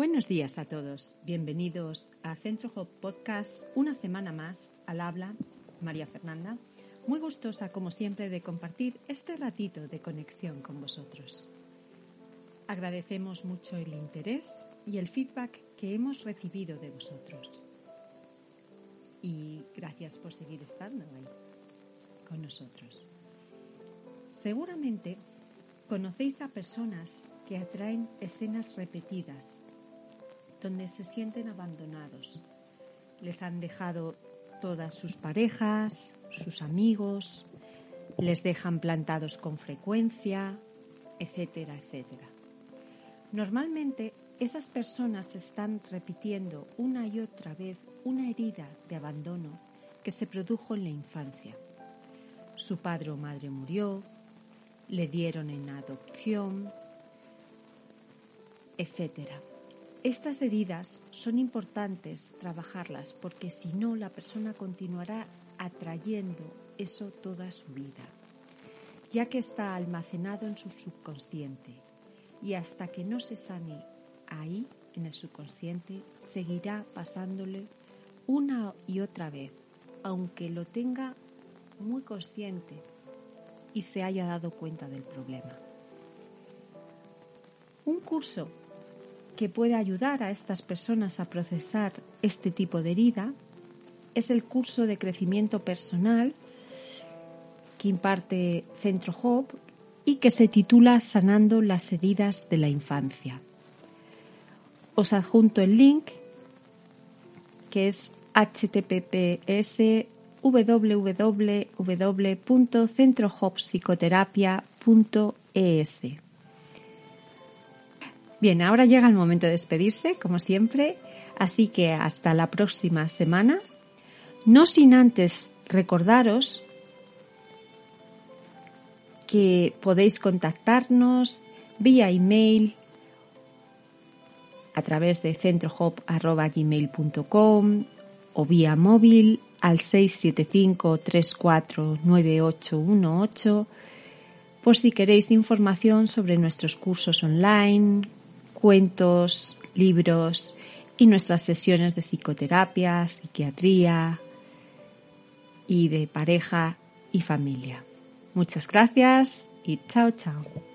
Buenos días a todos. Bienvenidos a Centro Hop Podcast, una semana más al habla María Fernanda. Muy gustosa, como siempre, de compartir este ratito de conexión con vosotros. Agradecemos mucho el interés y el feedback que hemos recibido de vosotros. Y gracias por seguir estando ahí con nosotros. Seguramente conocéis a personas que atraen escenas repetidas donde se sienten abandonados. Les han dejado todas sus parejas, sus amigos, les dejan plantados con frecuencia, etcétera, etcétera. Normalmente esas personas están repitiendo una y otra vez una herida de abandono que se produjo en la infancia. Su padre o madre murió, le dieron en adopción, etcétera. Estas heridas son importantes trabajarlas porque si no la persona continuará atrayendo eso toda su vida, ya que está almacenado en su subconsciente y hasta que no se sane ahí, en el subconsciente, seguirá pasándole una y otra vez, aunque lo tenga muy consciente y se haya dado cuenta del problema. Un curso que puede ayudar a estas personas a procesar este tipo de herida es el curso de crecimiento personal que imparte Centro Hope y que se titula Sanando las heridas de la infancia. Os adjunto el link que es https www.centrohopsicoterapia.es. Bien, ahora llega el momento de despedirse, como siempre, así que hasta la próxima semana. No sin antes recordaros que podéis contactarnos vía email a través de centrohop.gmail.com o vía móvil al 675 349818 por si queréis información sobre nuestros cursos online, cuentos, libros y nuestras sesiones de psicoterapia, psiquiatría y de pareja y familia. Muchas gracias y chao chao.